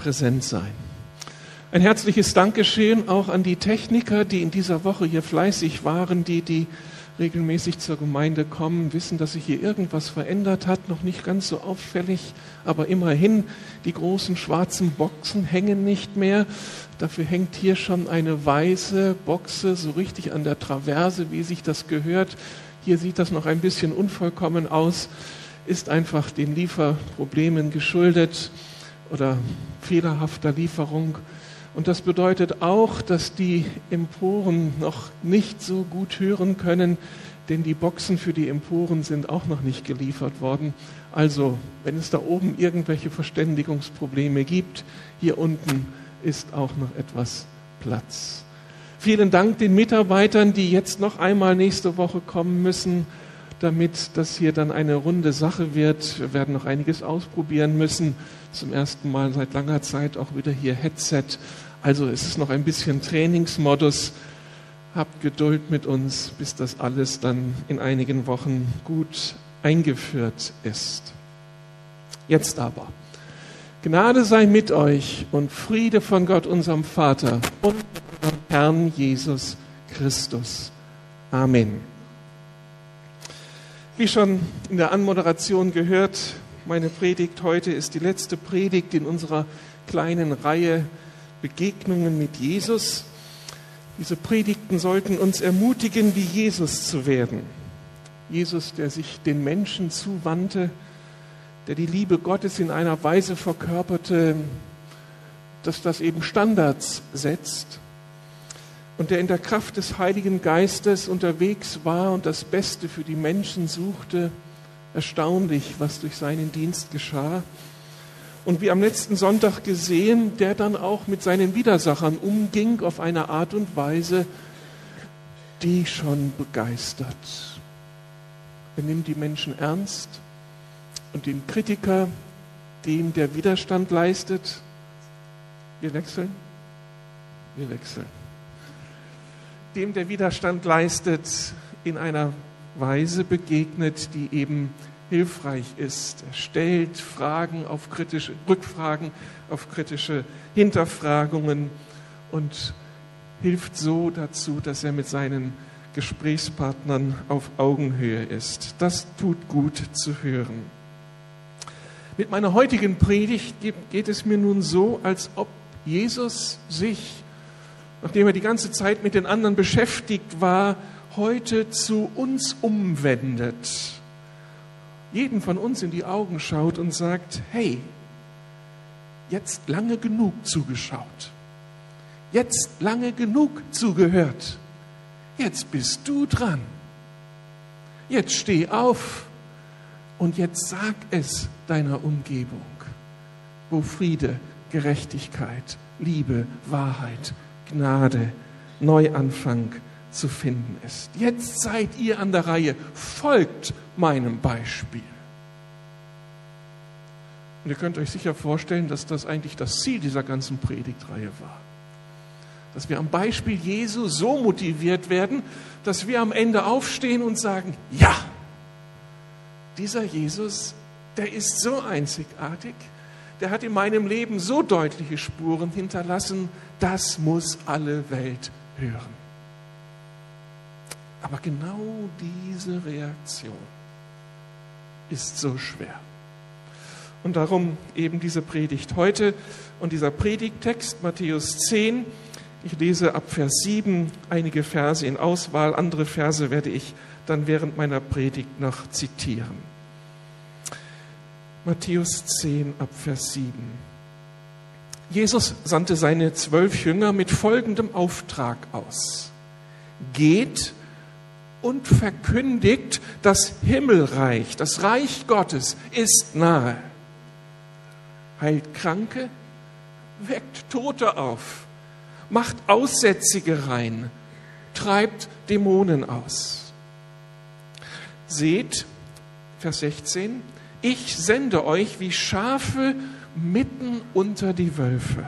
präsent sein. Ein herzliches Dankeschön auch an die Techniker, die in dieser Woche hier fleißig waren, die, die regelmäßig zur Gemeinde kommen, wissen, dass sich hier irgendwas verändert hat, noch nicht ganz so auffällig, aber immerhin, die großen schwarzen Boxen hängen nicht mehr. Dafür hängt hier schon eine weiße Boxe so richtig an der Traverse, wie sich das gehört. Hier sieht das noch ein bisschen unvollkommen aus, ist einfach den Lieferproblemen geschuldet oder fehlerhafter Lieferung. Und das bedeutet auch, dass die Emporen noch nicht so gut hören können, denn die Boxen für die Emporen sind auch noch nicht geliefert worden. Also, wenn es da oben irgendwelche Verständigungsprobleme gibt, hier unten ist auch noch etwas Platz. Vielen Dank den Mitarbeitern, die jetzt noch einmal nächste Woche kommen müssen, damit das hier dann eine runde Sache wird. Wir werden noch einiges ausprobieren müssen. Zum ersten Mal seit langer Zeit auch wieder hier Headset. Also es ist noch ein bisschen Trainingsmodus. Habt Geduld mit uns, bis das alles dann in einigen Wochen gut eingeführt ist. Jetzt aber. Gnade sei mit euch und Friede von Gott, unserem Vater und unserem Herrn Jesus Christus. Amen. Wie schon in der Anmoderation gehört, meine Predigt heute ist die letzte Predigt in unserer kleinen Reihe Begegnungen mit Jesus. Diese Predigten sollten uns ermutigen, wie Jesus zu werden. Jesus, der sich den Menschen zuwandte, der die Liebe Gottes in einer Weise verkörperte, dass das eben Standards setzt und der in der Kraft des Heiligen Geistes unterwegs war und das Beste für die Menschen suchte. Erstaunlich, was durch seinen Dienst geschah. Und wie am letzten Sonntag gesehen, der dann auch mit seinen Widersachern umging auf eine Art und Weise, die schon begeistert. Er nimmt die Menschen ernst, und den Kritiker, dem der Widerstand leistet. Wir wechseln? Wir wechseln. Dem der Widerstand leistet, in einer Weise begegnet, die eben hilfreich ist. Er stellt Fragen auf kritische, Rückfragen auf kritische Hinterfragungen und hilft so dazu, dass er mit seinen Gesprächspartnern auf Augenhöhe ist. Das tut gut zu hören. Mit meiner heutigen Predigt geht es mir nun so, als ob Jesus sich, nachdem er die ganze Zeit mit den anderen beschäftigt war, heute zu uns umwendet, jeden von uns in die Augen schaut und sagt, hey, jetzt lange genug zugeschaut, jetzt lange genug zugehört, jetzt bist du dran, jetzt steh auf und jetzt sag es deiner Umgebung, wo Friede, Gerechtigkeit, Liebe, Wahrheit, Gnade, Neuanfang zu finden ist. Jetzt seid ihr an der Reihe, folgt meinem Beispiel. Und ihr könnt euch sicher vorstellen, dass das eigentlich das Ziel dieser ganzen Predigtreihe war. Dass wir am Beispiel Jesu so motiviert werden, dass wir am Ende aufstehen und sagen, ja, dieser Jesus, der ist so einzigartig, der hat in meinem Leben so deutliche Spuren hinterlassen, das muss alle Welt hören. Aber genau diese Reaktion ist so schwer. Und darum eben diese Predigt heute und dieser Predigttext Matthäus 10. Ich lese ab Vers 7 einige Verse in Auswahl, andere Verse werde ich dann während meiner Predigt noch zitieren. Matthäus 10 ab Vers 7. Jesus sandte seine zwölf Jünger mit folgendem Auftrag aus. Geht und verkündigt, das Himmelreich, das Reich Gottes ist nahe. Heilt Kranke, weckt Tote auf, macht Aussätzige rein, treibt Dämonen aus. Seht, Vers 16, ich sende euch wie Schafe mitten unter die Wölfe.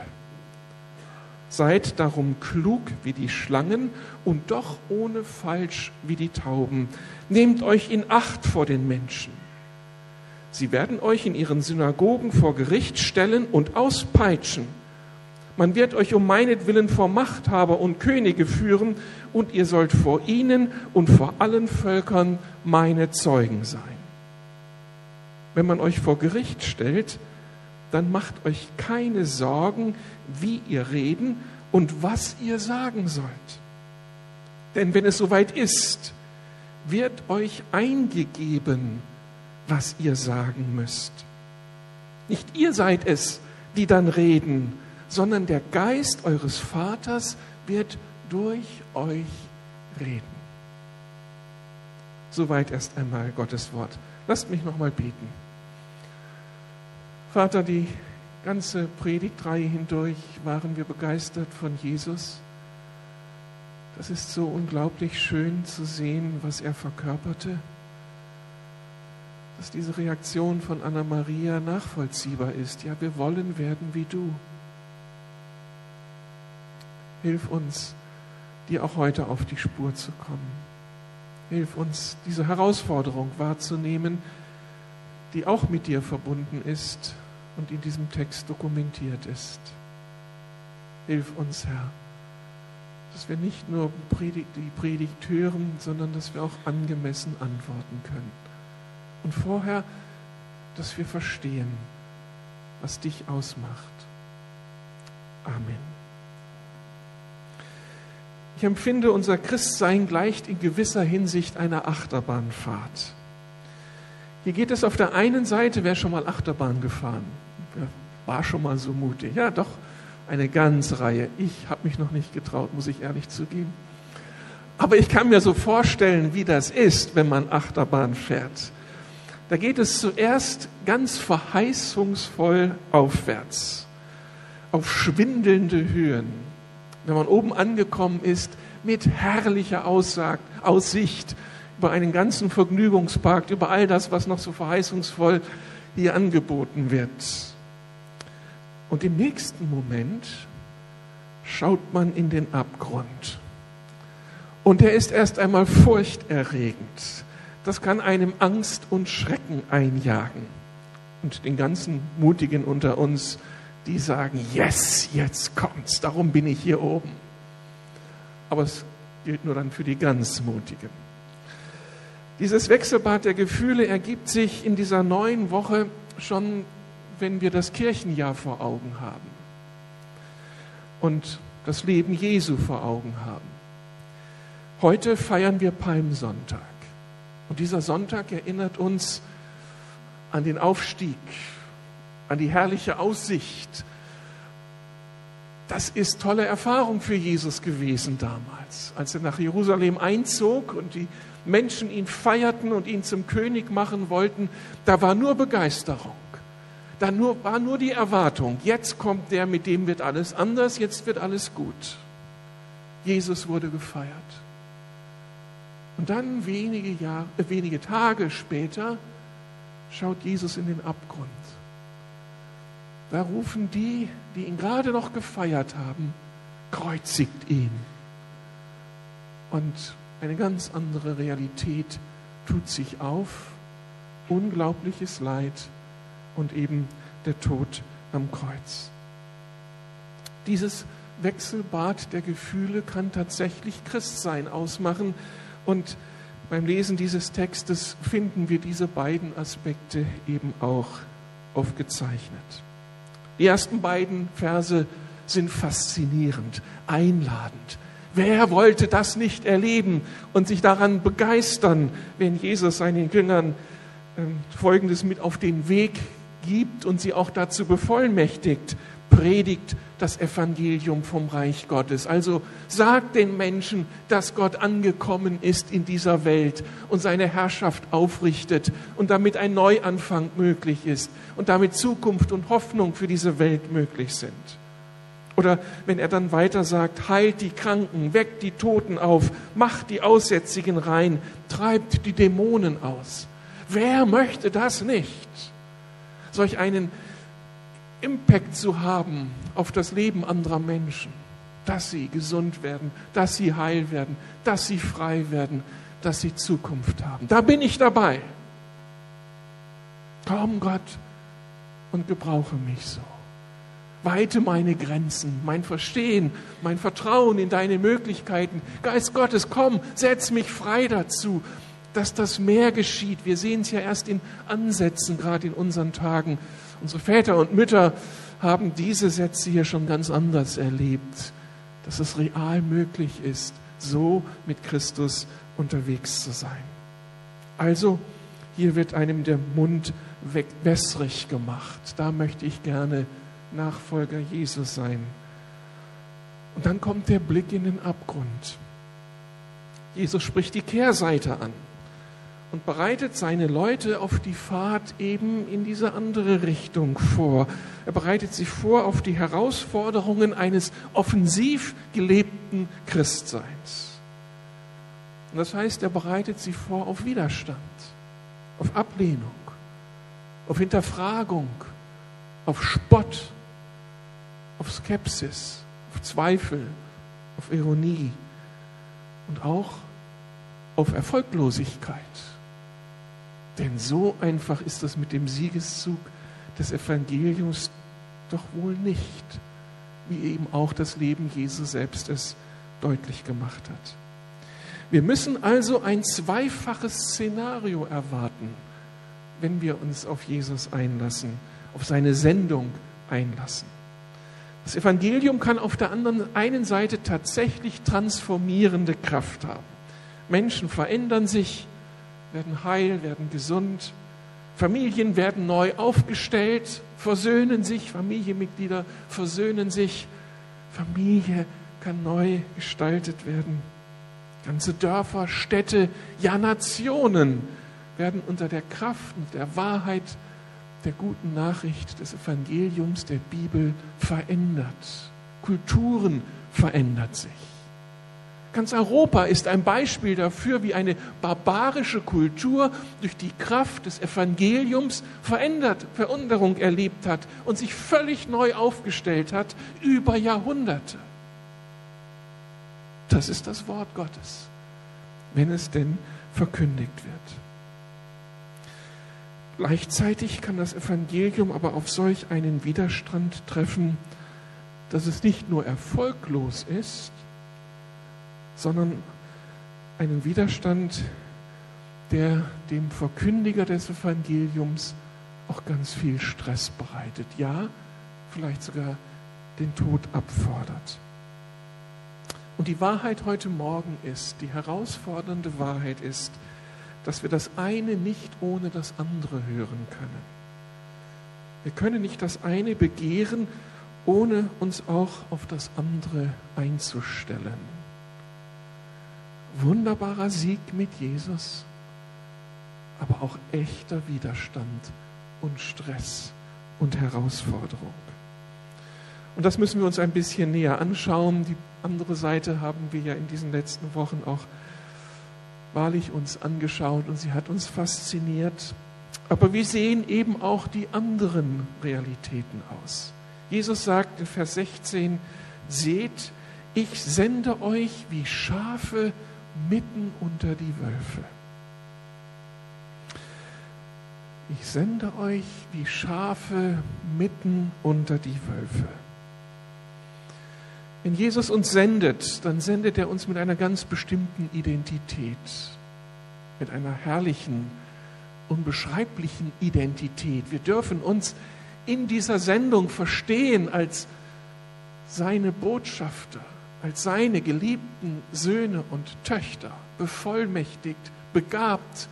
Seid darum klug wie die Schlangen und doch ohne falsch wie die Tauben. Nehmt euch in Acht vor den Menschen. Sie werden euch in ihren Synagogen vor Gericht stellen und auspeitschen. Man wird euch um meinetwillen vor Machthaber und Könige führen, und ihr sollt vor ihnen und vor allen Völkern meine Zeugen sein. Wenn man euch vor Gericht stellt, dann macht euch keine Sorgen, wie ihr reden und was ihr sagen sollt. Denn wenn es soweit ist, wird euch eingegeben, was ihr sagen müsst. Nicht ihr seid es, die dann reden, sondern der Geist eures Vaters wird durch euch reden. Soweit erst einmal Gottes Wort. Lasst mich noch mal beten. Vater, die ganze Predigtreihe hindurch waren wir begeistert von Jesus. Das ist so unglaublich schön zu sehen, was er verkörperte dass diese Reaktion von Anna Maria nachvollziehbar ist. Ja, wir wollen werden wie du. Hilf uns, dir auch heute auf die Spur zu kommen. Hilf uns, diese Herausforderung wahrzunehmen, die auch mit dir verbunden ist und in diesem Text dokumentiert ist. Hilf uns, Herr, dass wir nicht nur die Predigt hören, sondern dass wir auch angemessen antworten können und vorher, dass wir verstehen, was dich ausmacht. Amen. Ich empfinde, unser Christsein gleicht in gewisser Hinsicht einer Achterbahnfahrt. Hier geht es auf der einen Seite, wer schon mal Achterbahn gefahren? War schon mal so mutig? Ja, doch, eine ganze Reihe. Ich habe mich noch nicht getraut, muss ich ehrlich zugeben. Aber ich kann mir so vorstellen, wie das ist, wenn man Achterbahn fährt. Da geht es zuerst ganz verheißungsvoll aufwärts, auf schwindelnde Höhen. Wenn man oben angekommen ist, mit herrlicher Aussage, Aussicht über einen ganzen Vergnügungspark, über all das, was noch so verheißungsvoll hier angeboten wird. Und im nächsten Moment schaut man in den Abgrund. Und er ist erst einmal furchterregend das kann einem Angst und Schrecken einjagen. Und den ganzen Mutigen unter uns, die sagen, yes, jetzt kommt's, darum bin ich hier oben. Aber es gilt nur dann für die ganz Mutigen. Dieses Wechselbad der Gefühle ergibt sich in dieser neuen Woche schon, wenn wir das Kirchenjahr vor Augen haben und das Leben Jesu vor Augen haben. Heute feiern wir Palmsonntag. Und dieser Sonntag erinnert uns an den Aufstieg, an die herrliche Aussicht. Das ist tolle Erfahrung für Jesus gewesen damals, als er nach Jerusalem einzog und die Menschen ihn feierten und ihn zum König machen wollten. Da war nur Begeisterung. Da nur, war nur die Erwartung, jetzt kommt der, mit dem wird alles anders, jetzt wird alles gut. Jesus wurde gefeiert. Und dann wenige, Jahre, äh, wenige Tage später schaut Jesus in den Abgrund. Da rufen die, die ihn gerade noch gefeiert haben, kreuzigt ihn. Und eine ganz andere Realität tut sich auf, unglaubliches Leid und eben der Tod am Kreuz. Dieses Wechselbad der Gefühle kann tatsächlich Christsein ausmachen, und beim Lesen dieses Textes finden wir diese beiden Aspekte eben auch aufgezeichnet. Die ersten beiden Verse sind faszinierend, einladend. Wer wollte das nicht erleben und sich daran begeistern, wenn Jesus seinen Jüngern ähm, Folgendes mit auf den Weg gibt und sie auch dazu bevollmächtigt, predigt das Evangelium vom Reich Gottes. Also sagt den Menschen, dass Gott angekommen ist in dieser Welt und seine Herrschaft aufrichtet und damit ein Neuanfang möglich ist und damit Zukunft und Hoffnung für diese Welt möglich sind. Oder wenn er dann weiter sagt, heilt die Kranken, weckt die Toten auf, macht die Aussätzigen rein, treibt die Dämonen aus. Wer möchte das nicht? Solch einen Impact zu haben auf das Leben anderer Menschen, dass sie gesund werden, dass sie heil werden, dass sie frei werden, dass sie Zukunft haben. Da bin ich dabei. Komm Gott und gebrauche mich so. Weite meine Grenzen, mein Verstehen, mein Vertrauen in deine Möglichkeiten. Geist Gottes, komm, setz mich frei dazu, dass das mehr geschieht. Wir sehen es ja erst in Ansätzen, gerade in unseren Tagen. Unsere Väter und Mütter haben diese Sätze hier schon ganz anders erlebt, dass es real möglich ist, so mit Christus unterwegs zu sein. Also, hier wird einem der Mund wässrig gemacht. Da möchte ich gerne Nachfolger Jesus sein. Und dann kommt der Blick in den Abgrund. Jesus spricht die Kehrseite an und bereitet seine Leute auf die Fahrt eben in diese andere Richtung vor. Er bereitet sie vor auf die Herausforderungen eines offensiv gelebten Christseins. Und das heißt, er bereitet sie vor auf Widerstand, auf Ablehnung, auf Hinterfragung, auf Spott, auf Skepsis, auf Zweifel, auf Ironie und auch auf Erfolglosigkeit. Denn so einfach ist das mit dem Siegeszug des Evangeliums doch wohl nicht, wie eben auch das Leben Jesu selbst es deutlich gemacht hat. Wir müssen also ein zweifaches Szenario erwarten, wenn wir uns auf Jesus einlassen, auf seine Sendung einlassen. Das Evangelium kann auf der anderen einen Seite tatsächlich transformierende Kraft haben. Menschen verändern sich, werden heil, werden gesund. Familien werden neu aufgestellt, versöhnen sich, Familienmitglieder versöhnen sich. Familie kann neu gestaltet werden. Ganze Dörfer, Städte, ja Nationen werden unter der Kraft und der Wahrheit der guten Nachricht des Evangeliums der Bibel verändert. Kulturen verändert sich. Ganz Europa ist ein Beispiel dafür, wie eine barbarische Kultur durch die Kraft des Evangeliums verändert, Veränderung erlebt hat und sich völlig neu aufgestellt hat über Jahrhunderte. Das ist das Wort Gottes, wenn es denn verkündigt wird. Gleichzeitig kann das Evangelium aber auf solch einen Widerstand treffen, dass es nicht nur erfolglos ist, sondern einen Widerstand, der dem Verkündiger des Evangeliums auch ganz viel Stress bereitet. Ja, vielleicht sogar den Tod abfordert. Und die Wahrheit heute Morgen ist, die herausfordernde Wahrheit ist, dass wir das eine nicht ohne das andere hören können. Wir können nicht das eine begehren, ohne uns auch auf das andere einzustellen wunderbarer Sieg mit Jesus, aber auch echter Widerstand und Stress und Herausforderung. Und das müssen wir uns ein bisschen näher anschauen. Die andere Seite haben wir ja in diesen letzten Wochen auch wahrlich uns angeschaut und sie hat uns fasziniert. Aber wir sehen eben auch die anderen Realitäten aus. Jesus sagt in Vers 16, seht, ich sende euch wie Schafe mitten unter die Wölfe. Ich sende euch wie Schafe mitten unter die Wölfe. Wenn Jesus uns sendet, dann sendet er uns mit einer ganz bestimmten Identität, mit einer herrlichen, unbeschreiblichen Identität. Wir dürfen uns in dieser Sendung verstehen als seine Botschafter als seine geliebten Söhne und Töchter bevollmächtigt, begabt,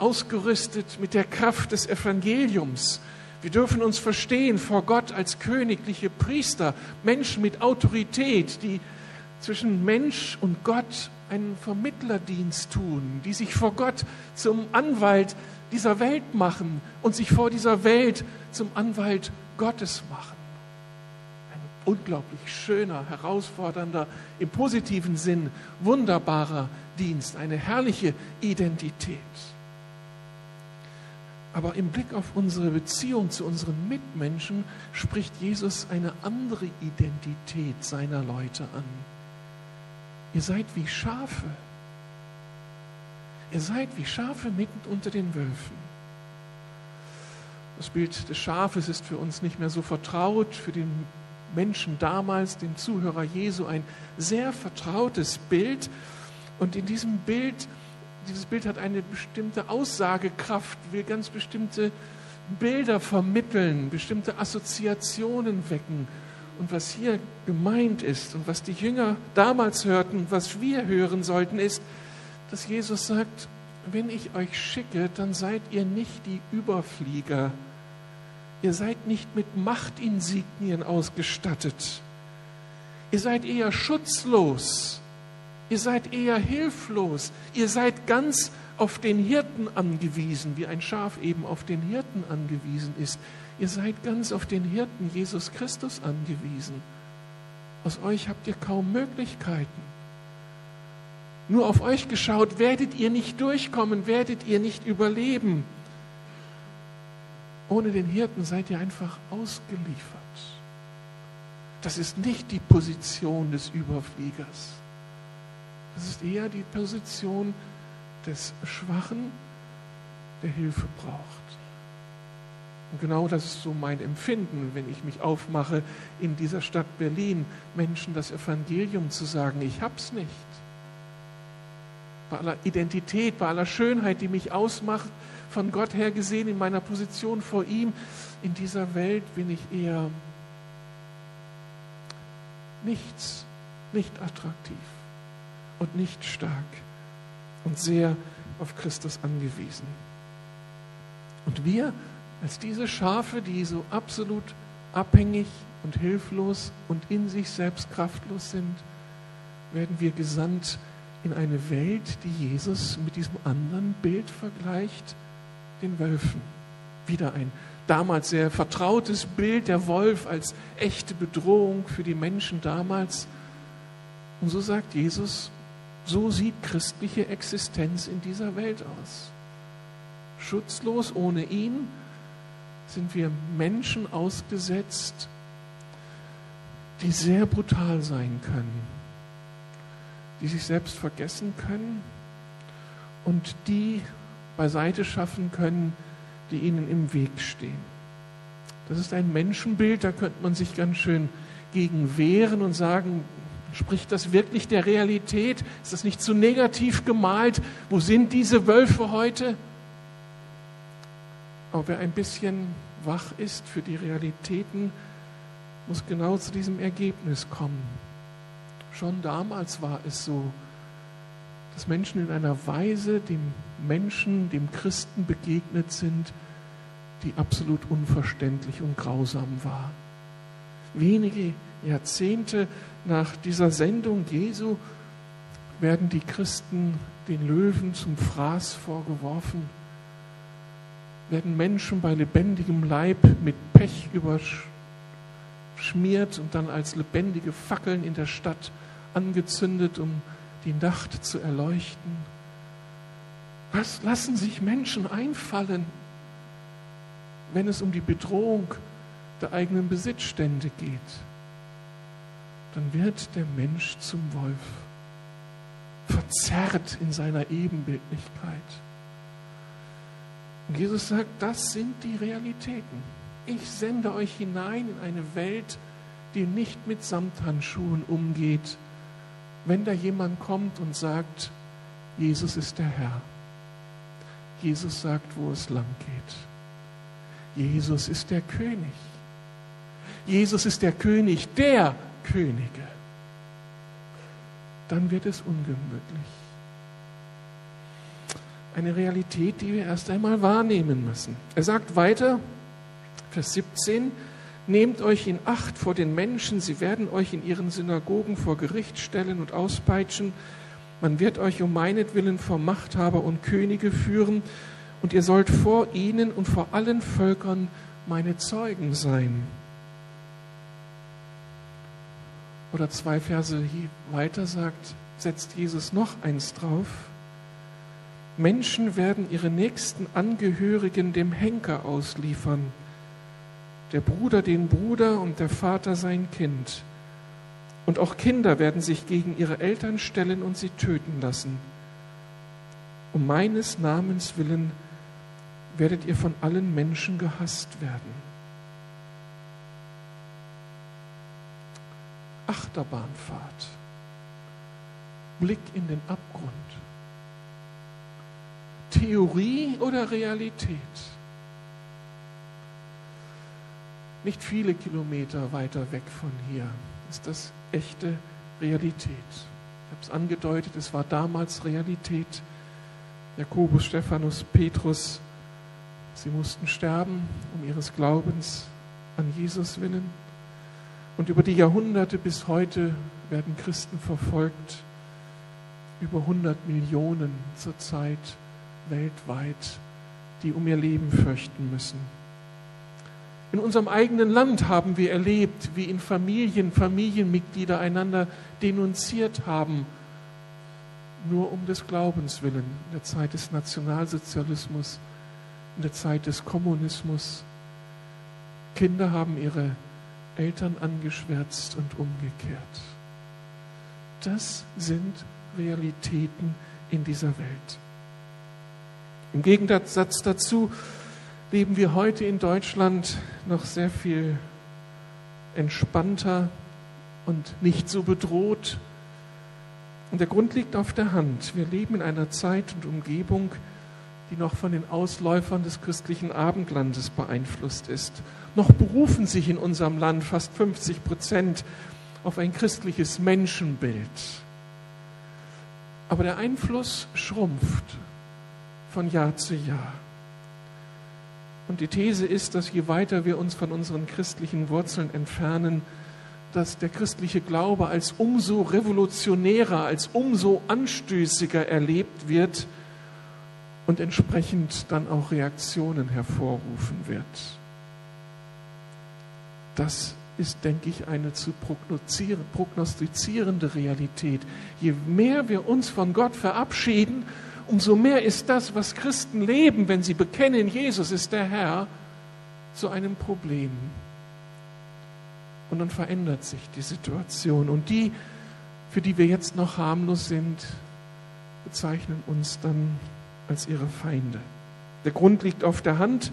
ausgerüstet mit der Kraft des Evangeliums. Wir dürfen uns verstehen vor Gott als königliche Priester, Menschen mit Autorität, die zwischen Mensch und Gott einen Vermittlerdienst tun, die sich vor Gott zum Anwalt dieser Welt machen und sich vor dieser Welt zum Anwalt Gottes machen unglaublich schöner, herausfordernder, im positiven Sinn wunderbarer Dienst, eine herrliche Identität. Aber im Blick auf unsere Beziehung zu unseren Mitmenschen spricht Jesus eine andere Identität seiner Leute an. Ihr seid wie Schafe. Ihr seid wie Schafe mitten unter den Wölfen. Das Bild des Schafes ist für uns nicht mehr so vertraut, für den Menschen damals, den Zuhörer Jesu, ein sehr vertrautes Bild. Und in diesem Bild, dieses Bild hat eine bestimmte Aussagekraft, will ganz bestimmte Bilder vermitteln, bestimmte Assoziationen wecken. Und was hier gemeint ist und was die Jünger damals hörten, was wir hören sollten, ist, dass Jesus sagt, wenn ich euch schicke, dann seid ihr nicht die Überflieger. Ihr seid nicht mit Machtinsignien ausgestattet. Ihr seid eher schutzlos. Ihr seid eher hilflos. Ihr seid ganz auf den Hirten angewiesen, wie ein Schaf eben auf den Hirten angewiesen ist. Ihr seid ganz auf den Hirten Jesus Christus angewiesen. Aus euch habt ihr kaum Möglichkeiten. Nur auf euch geschaut, werdet ihr nicht durchkommen, werdet ihr nicht überleben. Ohne den Hirten seid ihr einfach ausgeliefert. Das ist nicht die Position des Überfliegers. Das ist eher die Position des Schwachen, der Hilfe braucht. Und genau das ist so mein Empfinden, wenn ich mich aufmache, in dieser Stadt Berlin Menschen das Evangelium zu sagen, ich hab's nicht. Bei aller Identität, bei aller Schönheit, die mich ausmacht, von Gott her gesehen, in meiner Position vor ihm, in dieser Welt bin ich eher nichts, nicht attraktiv und nicht stark und sehr auf Christus angewiesen. Und wir als diese Schafe, die so absolut abhängig und hilflos und in sich selbst kraftlos sind, werden wir gesandt in eine Welt, die Jesus mit diesem anderen Bild vergleicht, den Wölfen. Wieder ein damals sehr vertrautes Bild, der Wolf als echte Bedrohung für die Menschen damals. Und so sagt Jesus, so sieht christliche Existenz in dieser Welt aus. Schutzlos ohne ihn sind wir Menschen ausgesetzt, die sehr brutal sein können, die sich selbst vergessen können und die beiseite schaffen können, die ihnen im Weg stehen. Das ist ein Menschenbild, da könnte man sich ganz schön gegen wehren und sagen, spricht das wirklich der Realität? Ist das nicht zu negativ gemalt? Wo sind diese Wölfe heute? Aber wer ein bisschen wach ist für die Realitäten, muss genau zu diesem Ergebnis kommen. Schon damals war es so, dass Menschen in einer Weise dem Menschen, dem Christen begegnet sind, die absolut unverständlich und grausam war. Wenige Jahrzehnte nach dieser Sendung Jesu werden die Christen den Löwen zum Fraß vorgeworfen werden Menschen bei lebendigem Leib mit Pech überschmiert und dann als lebendige Fackeln in der Stadt angezündet, um die Nacht zu erleuchten. Was lassen sich Menschen einfallen, wenn es um die Bedrohung der eigenen Besitzstände geht? Dann wird der Mensch zum Wolf, verzerrt in seiner Ebenbildlichkeit. Und Jesus sagt, das sind die Realitäten. Ich sende euch hinein in eine Welt, die nicht mit Samthandschuhen umgeht, wenn da jemand kommt und sagt, Jesus ist der Herr. Jesus sagt, wo es lang geht. Jesus ist der König. Jesus ist der König der Könige. Dann wird es ungemütlich eine Realität, die wir erst einmal wahrnehmen müssen. Er sagt weiter, Vers 17, Nehmt euch in Acht vor den Menschen, sie werden euch in ihren Synagogen vor Gericht stellen und auspeitschen. Man wird euch um meinetwillen vor Machthaber und Könige führen, und ihr sollt vor ihnen und vor allen Völkern meine Zeugen sein. Oder zwei Verse weiter sagt, setzt Jesus noch eins drauf. Menschen werden ihre nächsten Angehörigen dem Henker ausliefern, der Bruder den Bruder und der Vater sein Kind. Und auch Kinder werden sich gegen ihre Eltern stellen und sie töten lassen. Um meines Namens willen werdet ihr von allen Menschen gehasst werden. Achterbahnfahrt. Blick in den Abgrund. Theorie oder Realität? Nicht viele Kilometer weiter weg von hier ist das echte Realität. Ich habe es angedeutet, es war damals Realität. Jakobus, Stephanus, Petrus, sie mussten sterben um ihres Glaubens an Jesus willen. Und über die Jahrhunderte bis heute werden Christen verfolgt. Über 100 Millionen zurzeit weltweit, die um ihr Leben fürchten müssen. In unserem eigenen Land haben wir erlebt, wie in Familien Familienmitglieder einander denunziert haben, nur um des Glaubens willen, in der Zeit des Nationalsozialismus, in der Zeit des Kommunismus. Kinder haben ihre Eltern angeschwärzt und umgekehrt. Das sind Realitäten in dieser Welt. Im Gegensatz dazu leben wir heute in Deutschland noch sehr viel entspannter und nicht so bedroht. Und der Grund liegt auf der Hand. Wir leben in einer Zeit und Umgebung, die noch von den Ausläufern des christlichen Abendlandes beeinflusst ist. Noch berufen sich in unserem Land fast 50 Prozent auf ein christliches Menschenbild. Aber der Einfluss schrumpft von Jahr zu Jahr. Und die These ist, dass je weiter wir uns von unseren christlichen Wurzeln entfernen, dass der christliche Glaube als umso revolutionärer, als umso anstößiger erlebt wird und entsprechend dann auch Reaktionen hervorrufen wird. Das ist, denke ich, eine zu prognostizierende Realität. Je mehr wir uns von Gott verabschieden, umso mehr ist das, was Christen leben, wenn sie bekennen, Jesus ist der Herr, zu einem Problem. Und dann verändert sich die Situation. Und die, für die wir jetzt noch harmlos sind, bezeichnen uns dann als ihre Feinde. Der Grund liegt auf der Hand.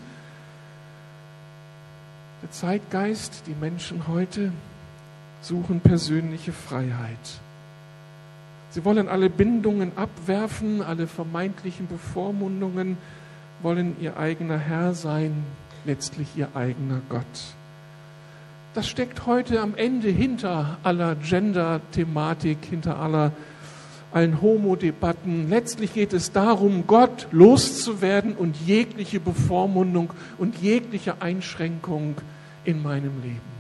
Der Zeitgeist, die Menschen heute suchen persönliche Freiheit. Sie wollen alle Bindungen abwerfen, alle vermeintlichen Bevormundungen, wollen ihr eigener Herr sein, letztlich ihr eigener Gott. Das steckt heute am Ende hinter aller Gender-Thematik, hinter aller, allen Homo-Debatten. Letztlich geht es darum, Gott loszuwerden und jegliche Bevormundung und jegliche Einschränkung in meinem Leben.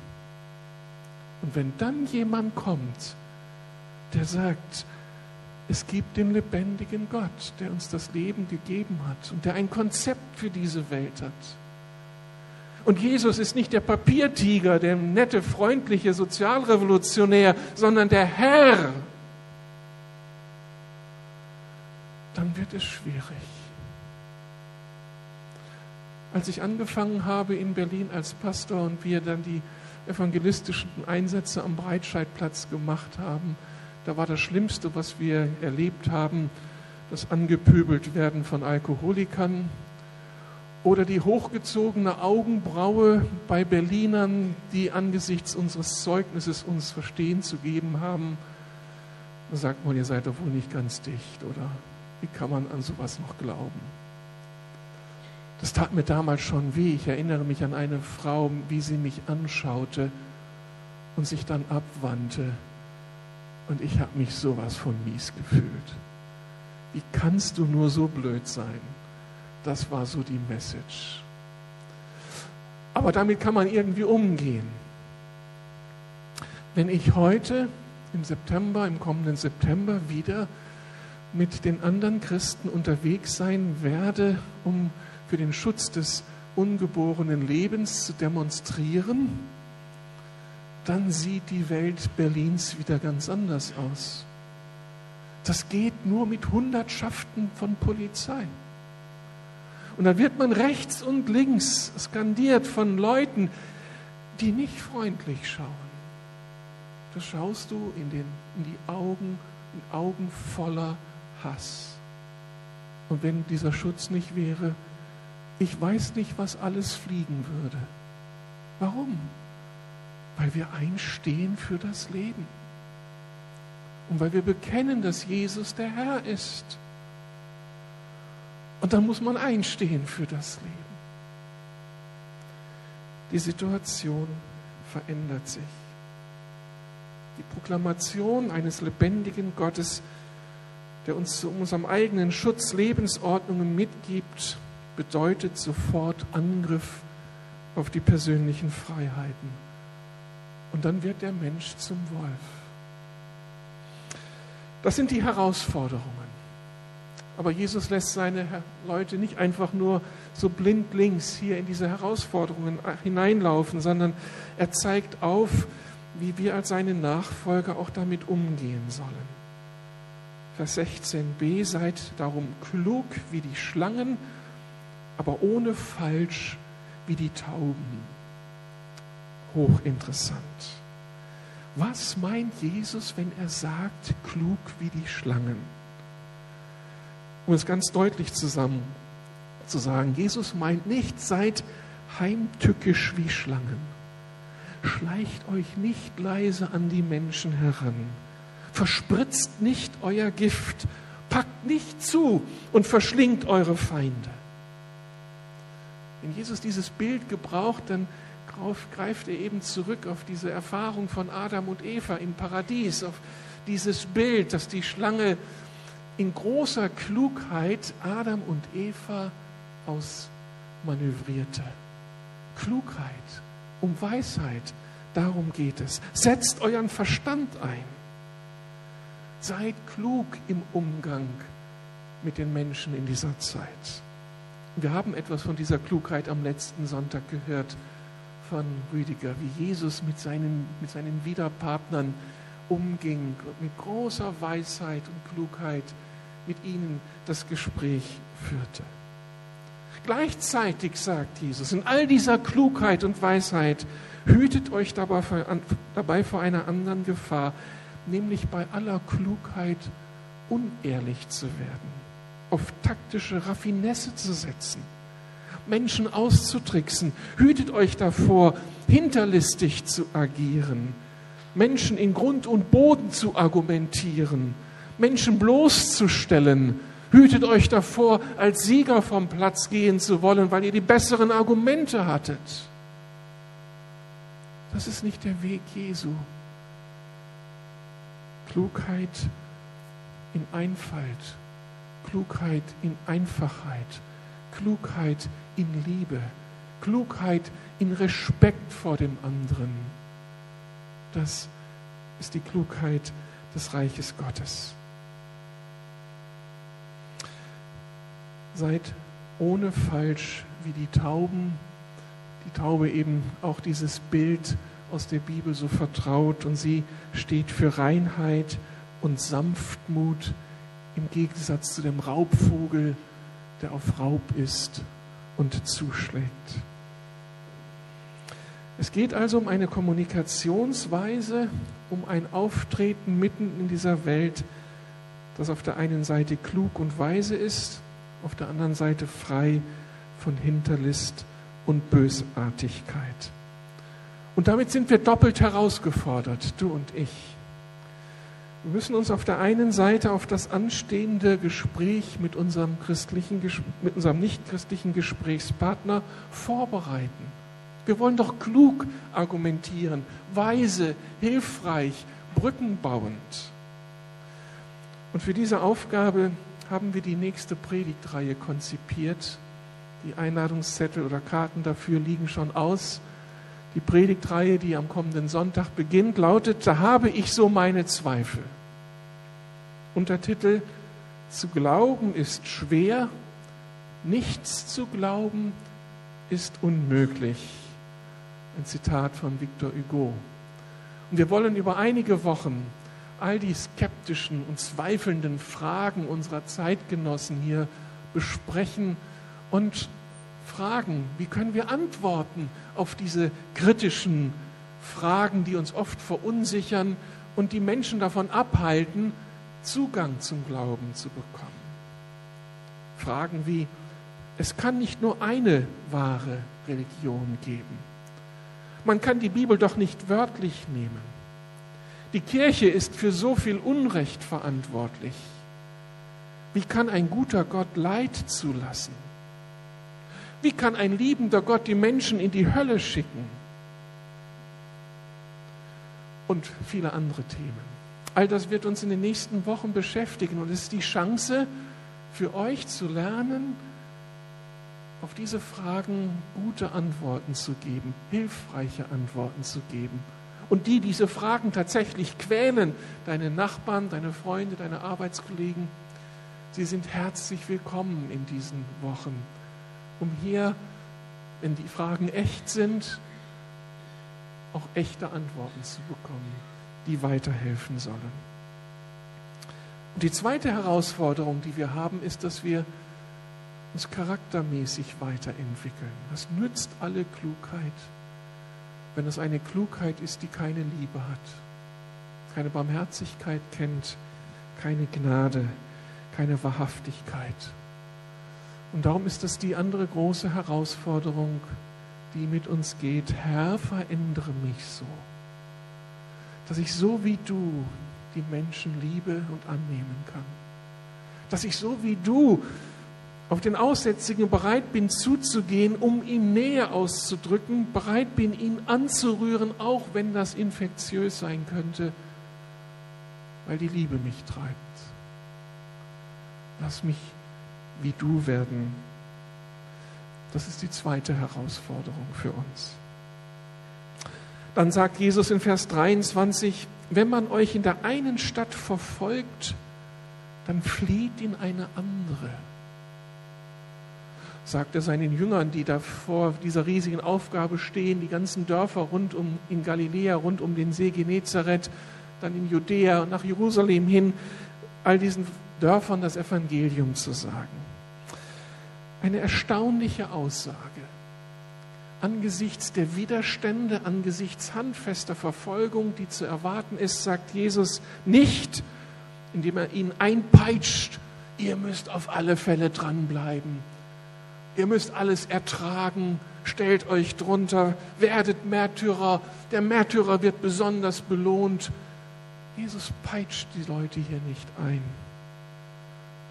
Und wenn dann jemand kommt, der sagt, es gibt den lebendigen Gott, der uns das Leben gegeben hat und der ein Konzept für diese Welt hat. Und Jesus ist nicht der Papiertiger, der nette, freundliche Sozialrevolutionär, sondern der Herr. Dann wird es schwierig. Als ich angefangen habe in Berlin als Pastor und wir dann die evangelistischen Einsätze am Breitscheidplatz gemacht haben, da war das Schlimmste, was wir erlebt haben, das angepöbelt werden von Alkoholikern oder die hochgezogene Augenbraue bei Berlinern, die angesichts unseres Zeugnisses uns verstehen zu geben haben. Da sagt man, ihr seid doch wohl nicht ganz dicht, oder? Wie kann man an sowas noch glauben? Das tat mir damals schon weh. Ich erinnere mich an eine Frau, wie sie mich anschaute und sich dann abwandte und ich habe mich sowas von mies gefühlt. Wie kannst du nur so blöd sein? Das war so die Message. Aber damit kann man irgendwie umgehen. Wenn ich heute im September, im kommenden September wieder mit den anderen Christen unterwegs sein werde, um für den Schutz des ungeborenen Lebens zu demonstrieren, dann sieht die Welt Berlins wieder ganz anders aus. Das geht nur mit Hundertschaften von Polizei. Und dann wird man rechts und links skandiert von Leuten, die nicht freundlich schauen. Da schaust du in, den, in die Augen, in Augen voller Hass. Und wenn dieser Schutz nicht wäre, ich weiß nicht, was alles fliegen würde. Warum? Weil wir einstehen für das Leben. Und weil wir bekennen, dass Jesus der Herr ist. Und dann muss man einstehen für das Leben. Die Situation verändert sich. Die Proklamation eines lebendigen Gottes, der uns zu unserem eigenen Schutz Lebensordnungen mitgibt, bedeutet sofort Angriff auf die persönlichen Freiheiten. Und dann wird der Mensch zum Wolf. Das sind die Herausforderungen. Aber Jesus lässt seine Leute nicht einfach nur so blindlings hier in diese Herausforderungen hineinlaufen, sondern er zeigt auf, wie wir als seine Nachfolger auch damit umgehen sollen. Vers 16b, seid darum klug wie die Schlangen, aber ohne falsch wie die Tauben. Hochinteressant. Was meint Jesus, wenn er sagt, klug wie die Schlangen? Um es ganz deutlich zusammen zu sagen, Jesus meint nicht, seid heimtückisch wie Schlangen. Schleicht euch nicht leise an die Menschen heran. Verspritzt nicht euer Gift. Packt nicht zu und verschlingt eure Feinde. Wenn Jesus dieses Bild gebraucht, dann greift er eben zurück auf diese Erfahrung von Adam und Eva im Paradies, auf dieses Bild, dass die Schlange in großer Klugheit Adam und Eva ausmanövrierte. Klugheit, um Weisheit, darum geht es. Setzt euren Verstand ein. Seid klug im Umgang mit den Menschen in dieser Zeit. Wir haben etwas von dieser Klugheit am letzten Sonntag gehört von Rüdiger, wie Jesus mit seinen, mit seinen Widerpartnern umging, mit großer Weisheit und Klugheit mit ihnen das Gespräch führte. Gleichzeitig sagt Jesus, in all dieser Klugheit und Weisheit, hütet euch dabei vor, dabei vor einer anderen Gefahr, nämlich bei aller Klugheit unehrlich zu werden, auf taktische Raffinesse zu setzen Menschen auszutricksen. Hütet euch davor, hinterlistig zu agieren, Menschen in Grund und Boden zu argumentieren, Menschen bloßzustellen. Hütet euch davor, als Sieger vom Platz gehen zu wollen, weil ihr die besseren Argumente hattet. Das ist nicht der Weg Jesu. Klugheit in Einfalt, Klugheit in Einfachheit, Klugheit in Liebe, Klugheit in Respekt vor dem anderen. Das ist die Klugheit des Reiches Gottes. Seid ohne falsch wie die Tauben. Die Taube eben auch dieses Bild aus der Bibel so vertraut und sie steht für Reinheit und Sanftmut im Gegensatz zu dem Raubvogel, der auf Raub ist und zuschlägt. Es geht also um eine Kommunikationsweise, um ein Auftreten mitten in dieser Welt, das auf der einen Seite klug und weise ist, auf der anderen Seite frei von Hinterlist und Bösartigkeit. Und damit sind wir doppelt herausgefordert, du und ich. Wir müssen uns auf der einen Seite auf das anstehende Gespräch mit unserem, christlichen, mit unserem nichtchristlichen Gesprächspartner vorbereiten. Wir wollen doch klug argumentieren, weise, hilfreich, brückenbauend. Und für diese Aufgabe haben wir die nächste Predigtreihe konzipiert. Die Einladungszettel oder Karten dafür liegen schon aus. Die Predigtreihe, die am kommenden Sonntag beginnt, lautet, da habe ich so meine Zweifel. Untertitel, zu glauben ist schwer, nichts zu glauben ist unmöglich. Ein Zitat von Victor Hugo. Und wir wollen über einige Wochen all die skeptischen und zweifelnden Fragen unserer Zeitgenossen hier besprechen und fragen, wie können wir antworten auf diese kritischen Fragen, die uns oft verunsichern und die Menschen davon abhalten, Zugang zum Glauben zu bekommen. Fragen wie, Es kann nicht nur eine wahre Religion geben. Man kann die Bibel doch nicht wörtlich nehmen. Die Kirche ist für so viel Unrecht verantwortlich. Wie kann ein guter Gott Leid zulassen? Wie kann ein liebender Gott die Menschen in die Hölle schicken? Und viele andere Themen. All das wird uns in den nächsten Wochen beschäftigen und es ist die Chance für euch zu lernen, auf diese Fragen gute Antworten zu geben, hilfreiche Antworten zu geben. Und die diese Fragen tatsächlich quälen, deine Nachbarn, deine Freunde, deine Arbeitskollegen, sie sind herzlich willkommen in diesen Wochen, um hier, wenn die Fragen echt sind, auch echte Antworten zu bekommen, die weiterhelfen sollen. Und die zweite Herausforderung, die wir haben, ist, dass wir uns charaktermäßig weiterentwickeln. Das nützt alle Klugheit, wenn es eine Klugheit ist, die keine Liebe hat, keine Barmherzigkeit kennt, keine Gnade, keine Wahrhaftigkeit. Und darum ist das die andere große Herausforderung, die mit uns geht. Herr, verändere mich so, dass ich so wie du die Menschen liebe und annehmen kann. Dass ich so wie du auf den Aussätzigen bereit bin zuzugehen, um ihn Nähe auszudrücken, bereit bin, ihn anzurühren, auch wenn das infektiös sein könnte, weil die Liebe mich treibt. Lass mich wie du werden. Das ist die zweite Herausforderung für uns. Dann sagt Jesus in Vers 23, wenn man euch in der einen Stadt verfolgt, dann flieht in eine andere sagt er seinen Jüngern, die da vor dieser riesigen Aufgabe stehen, die ganzen Dörfer rund um in Galiläa, rund um den See Genezareth, dann in Judäa und nach Jerusalem hin, all diesen Dörfern das Evangelium zu sagen. Eine erstaunliche Aussage. Angesichts der Widerstände, angesichts handfester Verfolgung, die zu erwarten ist, sagt Jesus nicht, indem er ihnen einpeitscht, ihr müsst auf alle Fälle dranbleiben ihr müsst alles ertragen, stellt euch drunter, werdet Märtyrer, der Märtyrer wird besonders belohnt. Jesus peitscht die Leute hier nicht ein.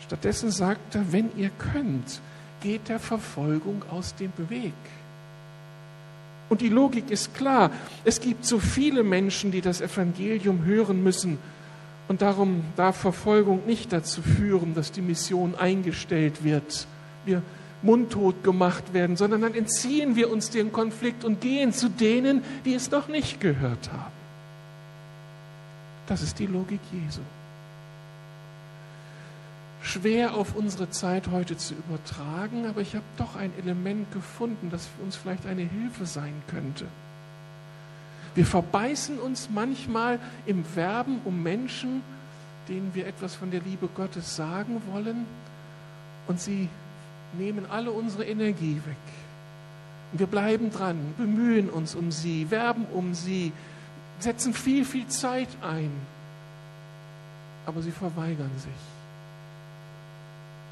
Stattdessen sagt er, wenn ihr könnt, geht der Verfolgung aus dem Weg. Und die Logik ist klar. Es gibt so viele Menschen, die das Evangelium hören müssen. Und darum darf Verfolgung nicht dazu führen, dass die Mission eingestellt wird. Wir mundtot gemacht werden, sondern dann entziehen wir uns dem Konflikt und gehen zu denen, die es noch nicht gehört haben. Das ist die Logik Jesu. Schwer auf unsere Zeit heute zu übertragen, aber ich habe doch ein Element gefunden, das für uns vielleicht eine Hilfe sein könnte. Wir verbeißen uns manchmal im Werben um Menschen, denen wir etwas von der Liebe Gottes sagen wollen, und sie nehmen alle unsere Energie weg. Wir bleiben dran, bemühen uns um sie, werben um sie, setzen viel, viel Zeit ein. Aber sie verweigern sich.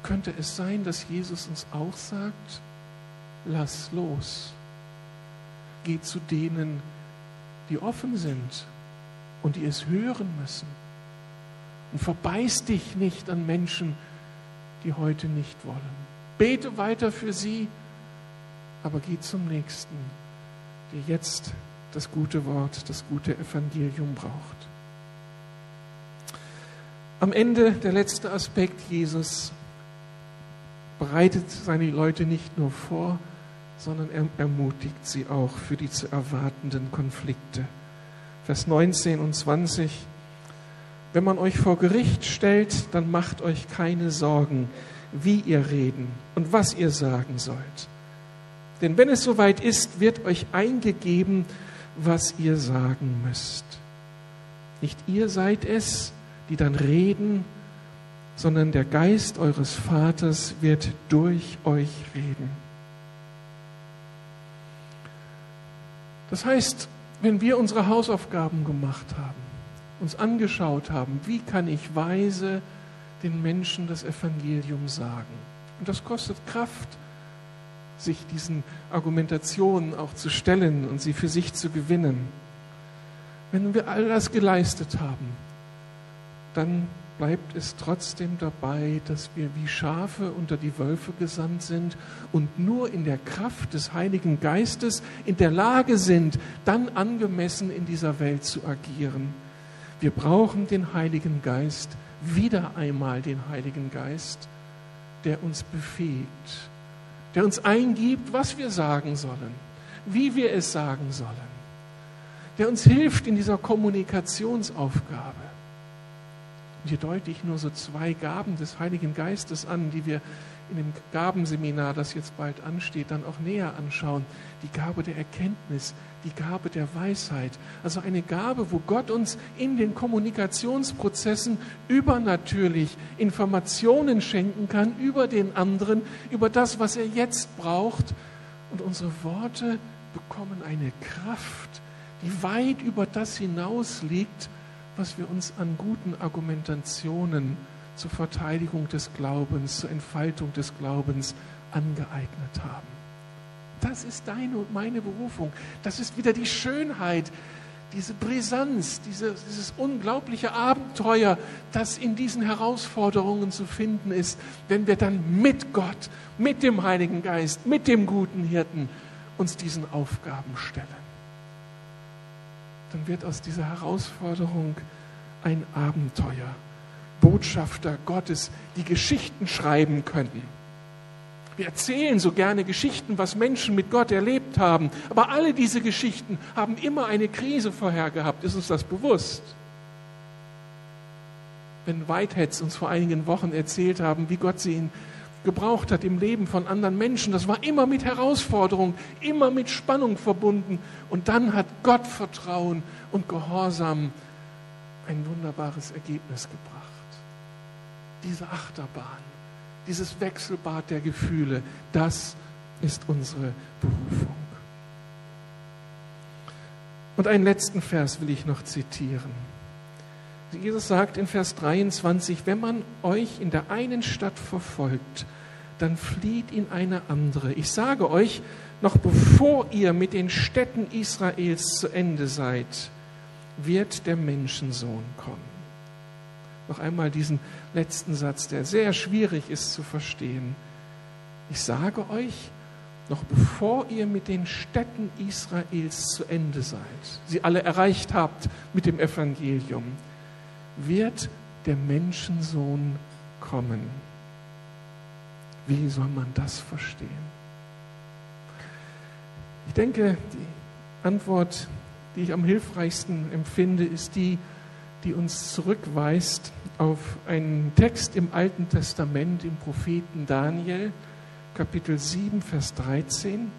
Könnte es sein, dass Jesus uns auch sagt, lass los. Geh zu denen, die offen sind und die es hören müssen. Und verbeiß dich nicht an Menschen, die heute nicht wollen. Bete weiter für sie, aber geh zum Nächsten, der jetzt das gute Wort, das gute Evangelium braucht. Am Ende der letzte Aspekt, Jesus bereitet seine Leute nicht nur vor, sondern er ermutigt sie auch für die zu erwartenden Konflikte. Vers 19 und 20. Wenn man euch vor Gericht stellt, dann macht euch keine Sorgen wie ihr reden und was ihr sagen sollt. Denn wenn es soweit ist, wird euch eingegeben, was ihr sagen müsst. Nicht ihr seid es, die dann reden, sondern der Geist eures Vaters wird durch euch reden. Das heißt, wenn wir unsere Hausaufgaben gemacht haben, uns angeschaut haben, wie kann ich weise den Menschen das Evangelium sagen. Und das kostet Kraft, sich diesen Argumentationen auch zu stellen und sie für sich zu gewinnen. Wenn wir all das geleistet haben, dann bleibt es trotzdem dabei, dass wir wie Schafe unter die Wölfe gesandt sind und nur in der Kraft des Heiligen Geistes in der Lage sind, dann angemessen in dieser Welt zu agieren. Wir brauchen den Heiligen Geist, wieder einmal den Heiligen Geist, der uns befähigt, der uns eingibt, was wir sagen sollen, wie wir es sagen sollen, der uns hilft in dieser Kommunikationsaufgabe. Und hier deute ich nur so zwei Gaben des Heiligen Geistes an, die wir in dem Gabenseminar, das jetzt bald ansteht, dann auch näher anschauen. Die Gabe der Erkenntnis, die Gabe der Weisheit. Also eine Gabe, wo Gott uns in den Kommunikationsprozessen übernatürlich Informationen schenken kann über den anderen, über das, was er jetzt braucht. Und unsere Worte bekommen eine Kraft, die weit über das hinaus liegt, was wir uns an guten Argumentationen zur Verteidigung des Glaubens, zur Entfaltung des Glaubens angeeignet haben. Das ist deine und meine Berufung. Das ist wieder die Schönheit, diese Brisanz, diese, dieses unglaubliche Abenteuer, das in diesen Herausforderungen zu finden ist, wenn wir dann mit Gott, mit dem Heiligen Geist, mit dem guten Hirten uns diesen Aufgaben stellen dann wird aus dieser Herausforderung ein Abenteuer. Botschafter Gottes, die Geschichten schreiben können. Wir erzählen so gerne Geschichten, was Menschen mit Gott erlebt haben. Aber alle diese Geschichten haben immer eine Krise vorher gehabt. Ist uns das bewusst? Wenn Whiteheads uns vor einigen Wochen erzählt haben, wie Gott sie in gebraucht hat im Leben von anderen Menschen. Das war immer mit Herausforderung, immer mit Spannung verbunden. Und dann hat Gott Vertrauen und Gehorsam ein wunderbares Ergebnis gebracht. Diese Achterbahn, dieses Wechselbad der Gefühle, das ist unsere Berufung. Und einen letzten Vers will ich noch zitieren. Jesus sagt in Vers 23, wenn man euch in der einen Stadt verfolgt, dann flieht in eine andere. Ich sage euch, noch bevor ihr mit den Städten Israels zu Ende seid, wird der Menschensohn kommen. Noch einmal diesen letzten Satz, der sehr schwierig ist zu verstehen. Ich sage euch, noch bevor ihr mit den Städten Israels zu Ende seid, sie alle erreicht habt mit dem Evangelium, wird der Menschensohn kommen. Wie soll man das verstehen? Ich denke, die Antwort, die ich am hilfreichsten empfinde, ist die, die uns zurückweist auf einen Text im Alten Testament im Propheten Daniel, Kapitel 7, Vers 13.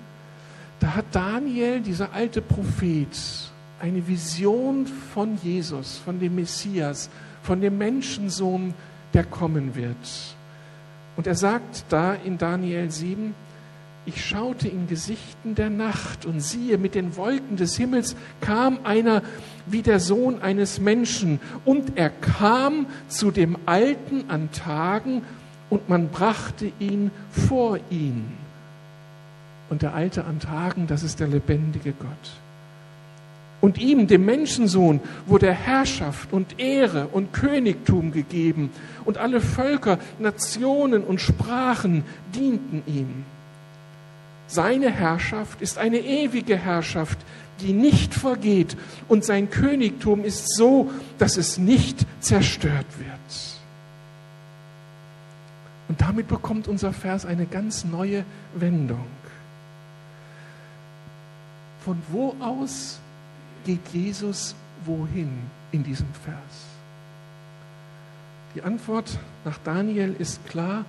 Da hat Daniel, dieser alte Prophet, eine Vision von Jesus, von dem Messias, von dem Menschensohn, der kommen wird. Und er sagt da in Daniel 7, ich schaute in Gesichten der Nacht und siehe, mit den Wolken des Himmels kam einer wie der Sohn eines Menschen und er kam zu dem Alten an Tagen und man brachte ihn vor ihn. Und der Alte an Tagen, das ist der lebendige Gott. Und ihm, dem Menschensohn, wurde Herrschaft und Ehre und Königtum gegeben. Und alle Völker, Nationen und Sprachen dienten ihm. Seine Herrschaft ist eine ewige Herrschaft, die nicht vergeht. Und sein Königtum ist so, dass es nicht zerstört wird. Und damit bekommt unser Vers eine ganz neue Wendung. Von wo aus geht Jesus wohin in diesem Vers? Die Antwort nach Daniel ist klar,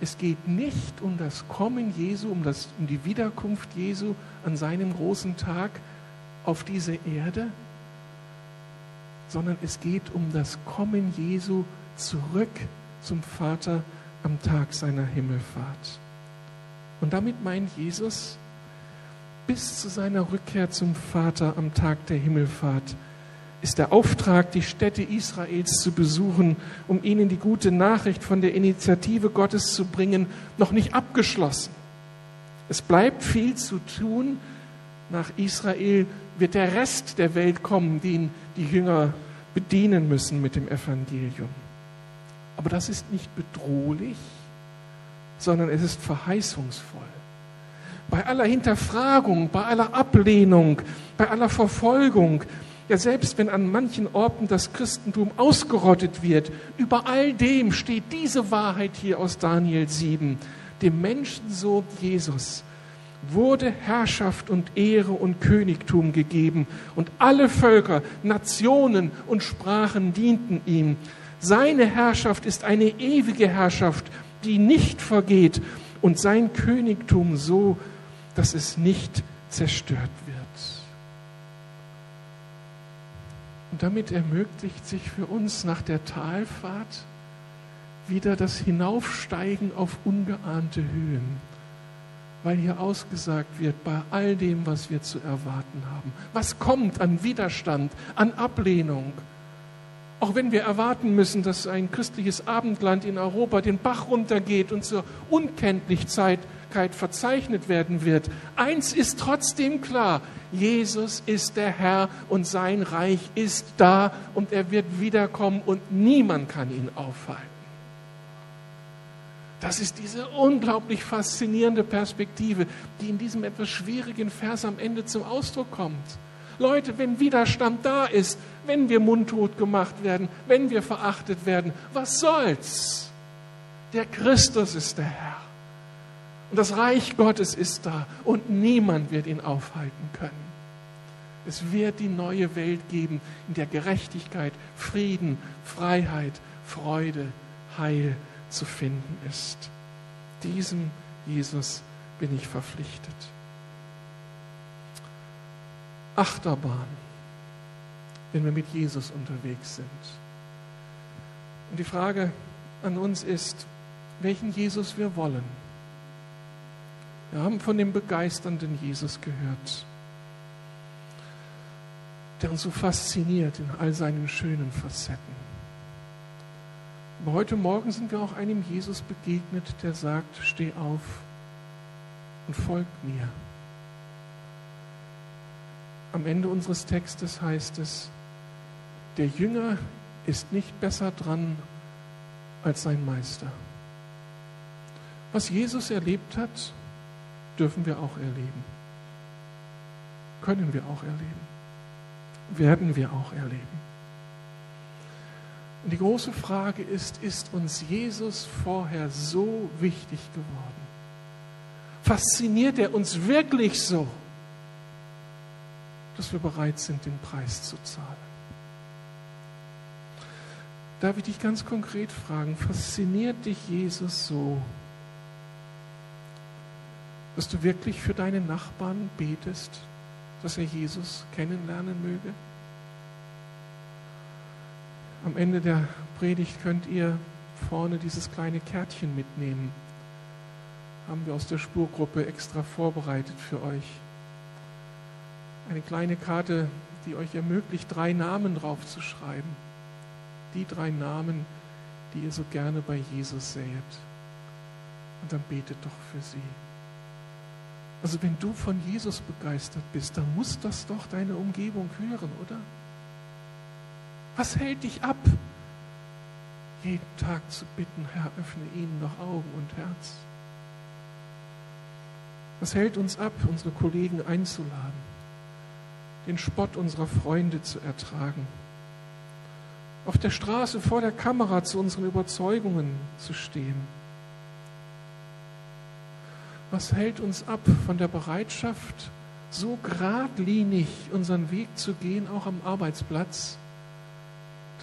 es geht nicht um das Kommen Jesu, um, das, um die Wiederkunft Jesu an seinem großen Tag auf diese Erde, sondern es geht um das Kommen Jesu zurück zum Vater am Tag seiner Himmelfahrt. Und damit meint Jesus, bis zu seiner Rückkehr zum Vater am Tag der Himmelfahrt ist der Auftrag, die Städte Israels zu besuchen, um ihnen die gute Nachricht von der Initiative Gottes zu bringen, noch nicht abgeschlossen. Es bleibt viel zu tun. Nach Israel wird der Rest der Welt kommen, den die Jünger bedienen müssen mit dem Evangelium. Aber das ist nicht bedrohlich, sondern es ist verheißungsvoll. Bei aller Hinterfragung, bei aller Ablehnung, bei aller Verfolgung, ja selbst wenn an manchen Orten das Christentum ausgerottet wird, über all dem steht diese Wahrheit hier aus Daniel 7. Dem Menschensohn Jesus wurde Herrschaft und Ehre und Königtum gegeben und alle Völker, Nationen und Sprachen dienten ihm. Seine Herrschaft ist eine ewige Herrschaft, die nicht vergeht und sein Königtum so, dass es nicht zerstört wird. Und damit ermöglicht sich für uns nach der Talfahrt wieder das Hinaufsteigen auf ungeahnte Höhen, weil hier ausgesagt wird, bei all dem, was wir zu erwarten haben, was kommt an Widerstand, an Ablehnung, auch wenn wir erwarten müssen, dass ein christliches Abendland in Europa den Bach runtergeht und zur Unkenntlichkeit verzeichnet werden wird. Eins ist trotzdem klar, Jesus ist der Herr und sein Reich ist da und er wird wiederkommen und niemand kann ihn aufhalten. Das ist diese unglaublich faszinierende Perspektive, die in diesem etwas schwierigen Vers am Ende zum Ausdruck kommt. Leute, wenn Widerstand da ist, wenn wir mundtot gemacht werden, wenn wir verachtet werden, was soll's? Der Christus ist der Herr. Und das Reich Gottes ist da und niemand wird ihn aufhalten können. Es wird die neue Welt geben, in der Gerechtigkeit, Frieden, Freiheit, Freude, Heil zu finden ist. Diesem Jesus bin ich verpflichtet. Achterbahn, wenn wir mit Jesus unterwegs sind. Und die Frage an uns ist, welchen Jesus wir wollen. Wir haben von dem begeisternden Jesus gehört, der uns so fasziniert in all seinen schönen Facetten. Aber heute Morgen sind wir auch einem Jesus begegnet, der sagt, steh auf und folg mir. Am Ende unseres Textes heißt es, der Jünger ist nicht besser dran als sein Meister. Was Jesus erlebt hat, dürfen wir auch erleben. Können wir auch erleben. Werden wir auch erleben. Und die große Frage ist, ist uns Jesus vorher so wichtig geworden? Fasziniert er uns wirklich so? dass wir bereit sind, den Preis zu zahlen. Darf ich dich ganz konkret fragen, fasziniert dich Jesus so, dass du wirklich für deine Nachbarn betest, dass er Jesus kennenlernen möge? Am Ende der Predigt könnt ihr vorne dieses kleine Kärtchen mitnehmen. Haben wir aus der Spurgruppe extra vorbereitet für euch eine kleine Karte, die euch ermöglicht, drei Namen draufzuschreiben. Die drei Namen, die ihr so gerne bei Jesus seht. Und dann betet doch für sie. Also wenn du von Jesus begeistert bist, dann muss das doch deine Umgebung hören, oder? Was hält dich ab, jeden Tag zu bitten, Herr, öffne ihnen noch Augen und Herz? Was hält uns ab, unsere Kollegen einzuladen? den Spott unserer Freunde zu ertragen. Auf der Straße vor der Kamera zu unseren Überzeugungen zu stehen. Was hält uns ab von der Bereitschaft, so geradlinig unseren Weg zu gehen, auch am Arbeitsplatz,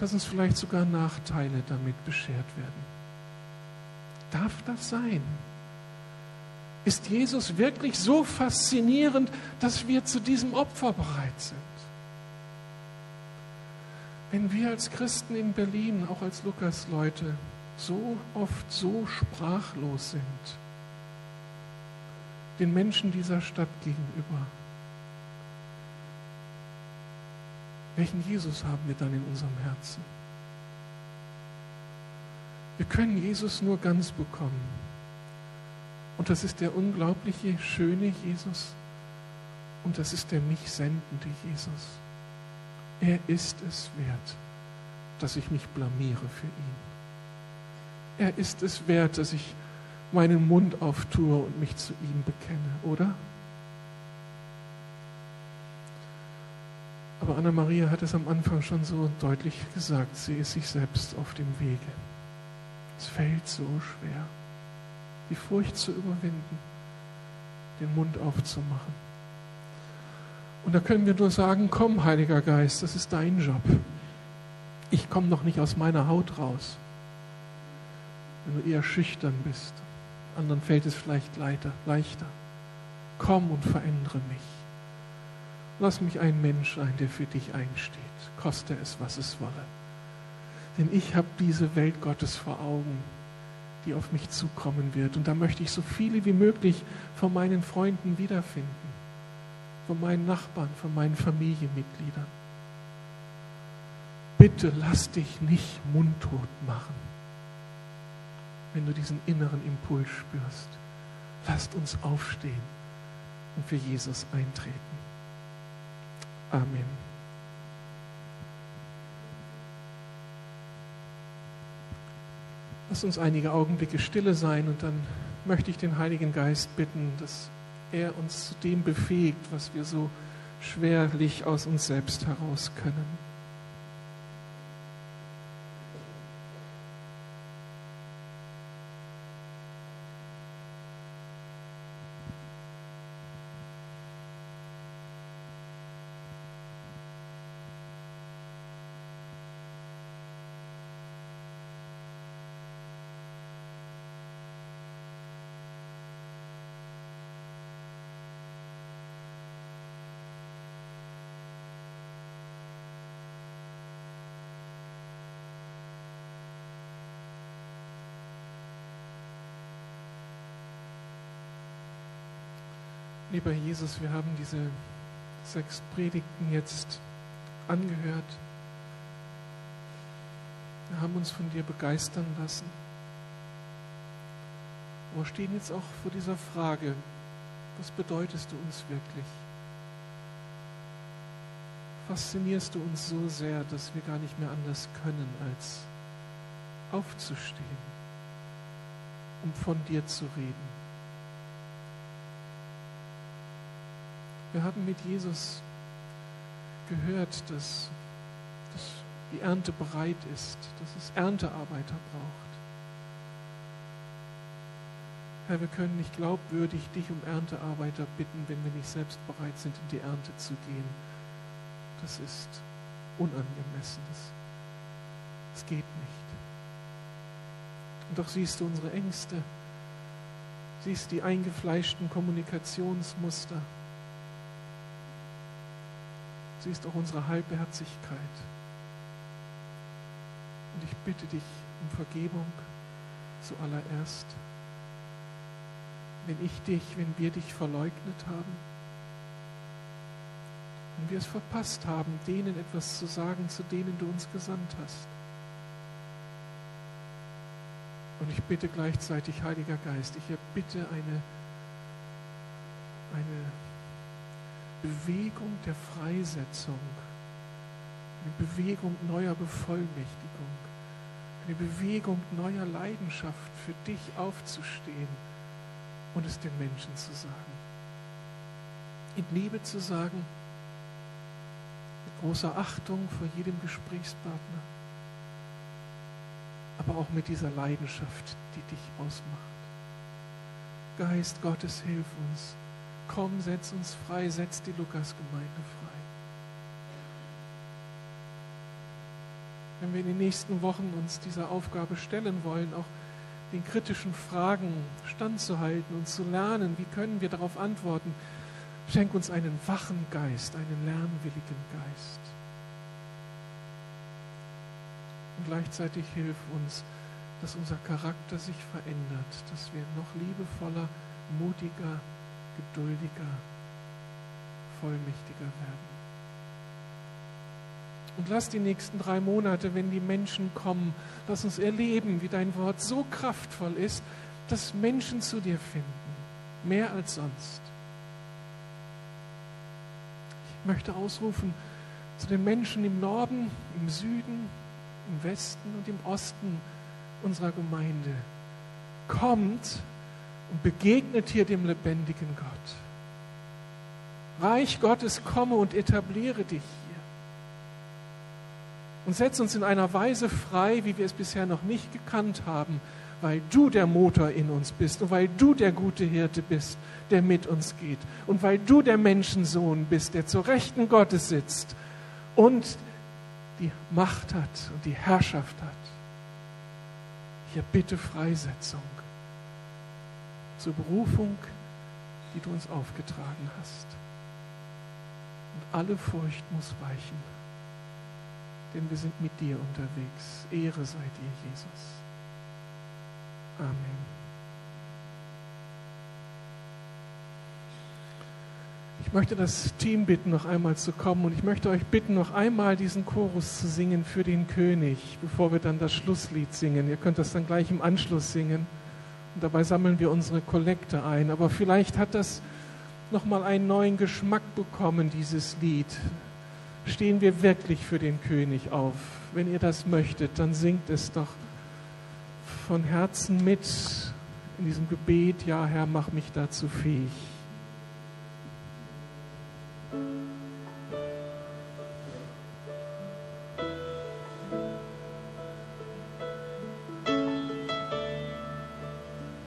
dass uns vielleicht sogar Nachteile damit beschert werden? Darf das sein? Ist Jesus wirklich so faszinierend, dass wir zu diesem Opfer bereit sind? Wenn wir als Christen in Berlin, auch als Lukas-Leute, so oft so sprachlos sind, den Menschen dieser Stadt gegenüber, welchen Jesus haben wir dann in unserem Herzen? Wir können Jesus nur ganz bekommen Und das ist der unglaubliche, schöne Jesus. Und das ist der mich sendende Jesus. Er ist es wert, dass ich mich blamiere für ihn. Er ist es wert, dass ich meinen Mund auftue und mich zu ihm bekenne, oder? Aber Anna-Maria hat es am Anfang schon so deutlich gesagt, sie ist sich selbst auf dem Wege. Es fällt so schwer, die Furcht zu überwinden, den Mund aufzumachen. Und da können wir nur sagen, komm, Heiliger Geist, das ist dein Job. Ich komme noch nicht aus meiner Haut raus. Wenn du eher schüchtern bist, anderen fällt es vielleicht leichter. Komm und verändere mich. Lass mich ein Mensch sein, der für dich einsteht, koste es, was es wolle. Denn ich habe diese Welt Gottes vor Augen, die auf mich zukommen wird. Und da möchte ich so viele wie möglich von meinen Freunden wiederfinden, von meinen Nachbarn, von meinen Familienmitgliedern. Bitte lass dich nicht mundtot machen, wenn du diesen inneren Impuls spürst. Lasst uns aufstehen und für Jesus eintreten. Amen. Lass uns einige Augenblicke stille sein und dann möchte ich den Heiligen Geist bitten, dass er uns zu dem befähigt, was wir so schwerlich aus uns selbst heraus können. Lieber Jesus, wir haben diese sechs Predigten jetzt angehört. Wir haben uns von dir begeistern lassen. Aber stehen jetzt auch vor dieser Frage, was bedeutest du uns wirklich? Faszinierst du uns so sehr, dass wir gar nicht mehr anders können, als aufzustehen, um von dir zu reden? Wir haben mit Jesus gehört, dass, dass die Ernte bereit ist, dass es Erntearbeiter braucht. Herr, wir können nicht glaubwürdig dich um Erntearbeiter bitten, wenn wir nicht selbst bereit sind, in die Ernte zu gehen. Das ist unangemessen. Das, das geht nicht. Und doch siehst du unsere Ängste, siehst die eingefleischten Kommunikationsmuster, Sie ist auch unsere Halbherzigkeit. Und ich bitte dich um Vergebung zuallererst, wenn ich dich, wenn wir dich verleugnet haben, wenn wir es verpasst haben, denen etwas zu sagen, zu denen du uns gesandt hast. Und ich bitte gleichzeitig, Heiliger Geist, ich erbitte eine, eine Bewegung der Freisetzung, eine Bewegung neuer Bevollmächtigung, eine Bewegung neuer Leidenschaft für dich aufzustehen und es den Menschen zu sagen. In Liebe zu sagen, mit großer Achtung vor jedem Gesprächspartner, aber auch mit dieser Leidenschaft, die dich ausmacht. Geist Gottes, hilf uns Komm, setz uns frei, setz die Lukas-Gemeinde frei. Wenn wir in den nächsten Wochen uns dieser Aufgabe stellen wollen, auch den kritischen Fragen standzuhalten und zu lernen, wie können wir darauf antworten, schenk uns einen wachen Geist, einen lernwilligen Geist. Und gleichzeitig hilf uns, dass unser Charakter sich verändert, dass wir noch liebevoller, mutiger, geduldiger, vollmächtiger werden. Und lass die nächsten drei Monate, wenn die Menschen kommen, lass uns erleben, wie dein Wort so kraftvoll ist, dass Menschen zu dir finden. mehr als sonst. Ich möchte ausrufen zu den Menschen im Norden, im Süden, im Westen und im Osten unserer Gemeinde. Kommt und begegnet hier dem lebendigen Gott. Reich Gottes, komme und etabliere dich hier. Und setz uns in einer Weise frei, wie wir es bisher noch nicht gekannt haben, weil du der Motor in uns bist und weil du der gute Hirte bist, der mit uns geht und weil du der Menschensohn bist, der zur Rechten Gottes sitzt und die Macht hat und die Herrschaft hat. Hier bitte Freisetzung zur Berufung, die du uns aufgetragen hast. Und alle Furcht muss weichen, denn wir sind mit dir unterwegs. Ehre sei dir, Jesus. Amen. Ich möchte das Team bitten, noch einmal zu kommen und ich möchte euch bitten, noch einmal diesen Chorus zu singen für den König, bevor wir dann das Schlusslied singen. Ihr könnt das dann gleich im Anschluss singen dabei sammeln wir unsere Kollekte ein. Aber vielleicht hat das nochmal einen neuen Geschmack bekommen, dieses Lied. Stehen wir wirklich für den König auf? Wenn ihr das möchtet, dann singt es doch von Herzen mit in diesem Gebet, ja Herr, mach mich dazu fähig.